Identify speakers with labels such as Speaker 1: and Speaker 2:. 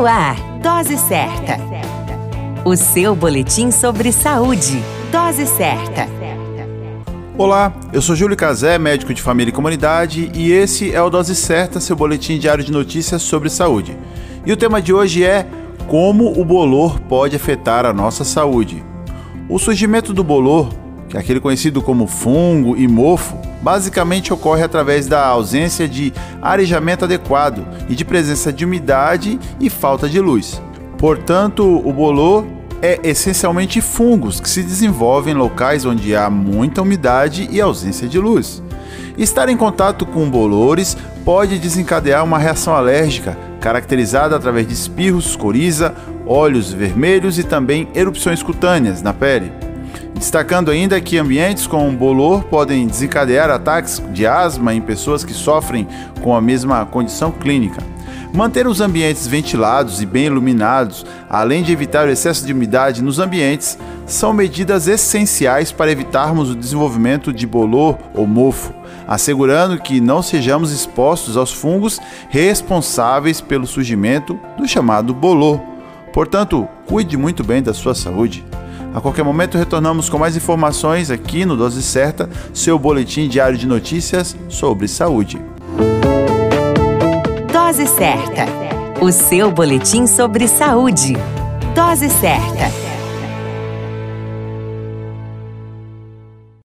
Speaker 1: No ar, Dose Certa. O seu boletim sobre saúde. Dose Certa.
Speaker 2: Olá, eu sou Júlio Cazé, médico de família e comunidade, e esse é o Dose Certa, seu boletim diário de notícias sobre saúde. E o tema de hoje é como o bolor pode afetar a nossa saúde. O surgimento do bolor, aquele conhecido como fungo e mofo, basicamente ocorre através da ausência de arejamento adequado e de presença de umidade e falta de luz. Portanto, o bolor é essencialmente fungos que se desenvolvem em locais onde há muita umidade e ausência de luz. Estar em contato com bolores pode desencadear uma reação alérgica, caracterizada através de espirros, coriza, olhos vermelhos e também erupções cutâneas na pele. Destacando ainda que ambientes com bolor podem desencadear ataques de asma em pessoas que sofrem com a mesma condição clínica. Manter os ambientes ventilados e bem iluminados, além de evitar o excesso de umidade nos ambientes, são medidas essenciais para evitarmos o desenvolvimento de bolor ou mofo, assegurando que não sejamos expostos aos fungos responsáveis pelo surgimento do chamado bolor. Portanto, cuide muito bem da sua saúde. A qualquer momento retornamos com mais informações aqui no Dose Certa, seu boletim diário de notícias sobre saúde.
Speaker 1: Dose Certa, o seu boletim sobre saúde. Dose Certa.